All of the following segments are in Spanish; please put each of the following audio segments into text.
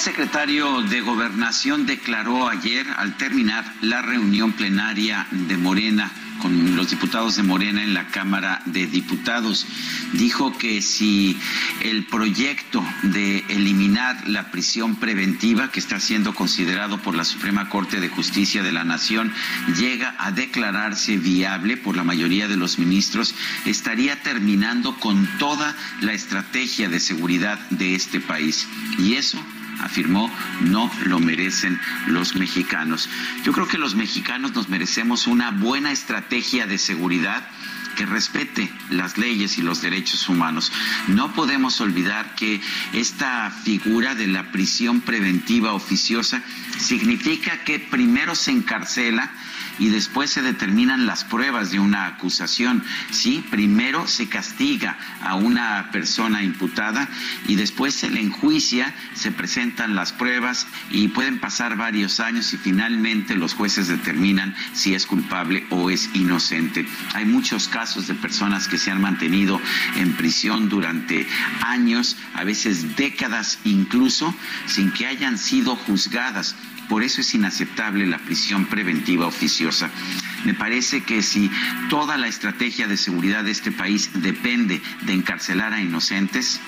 Secretario de Gobernación declaró ayer, al terminar la reunión plenaria de Morena, con los diputados de Morena en la Cámara de Diputados. Dijo que si el proyecto de eliminar la prisión preventiva que está siendo considerado por la Suprema Corte de Justicia de la Nación llega a declararse viable por la mayoría de los ministros, estaría terminando con toda la estrategia de seguridad de este país. Y eso afirmó, no lo merecen los mexicanos. Yo creo que los mexicanos nos merecemos una buena estrategia de seguridad que respete las leyes y los derechos humanos. No podemos olvidar que esta figura de la prisión preventiva oficiosa significa que primero se encarcela y después se determinan las pruebas de una acusación. Sí, primero se castiga a una persona imputada y después se le enjuicia, se las pruebas y pueden pasar varios años y finalmente los jueces determinan si es culpable o es inocente. Hay muchos casos de personas que se han mantenido en prisión durante años, a veces décadas incluso, sin que hayan sido juzgadas por eso es inaceptable la prisión preventiva oficiosa. Me parece que si toda la estrategia de seguridad de este país depende de encarcelar a inocentes,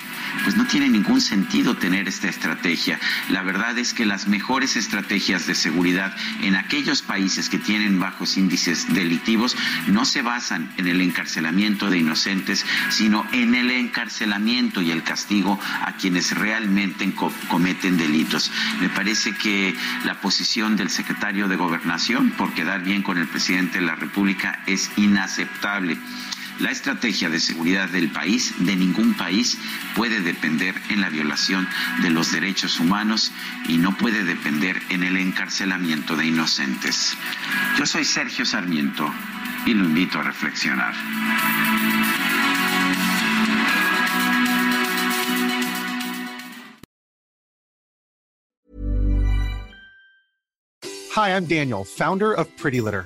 pues no tiene ningún sentido tener esta estrategia. La verdad es que las mejores estrategias de seguridad en aquellos países que tienen bajos índices delictivos no se basan en el encarcelamiento de inocentes, sino en el encarcelamiento y el castigo a quienes realmente cometen delitos. Me parece que la posición del secretario de Gobernación por quedar bien con el presidente de la República es inaceptable. La estrategia de seguridad del país, de ningún país, puede depender en la violación de los derechos humanos y no puede depender en el encarcelamiento de inocentes. Yo soy Sergio Sarmiento y lo invito a reflexionar. Hi, I'm Daniel, founder of Pretty Litter.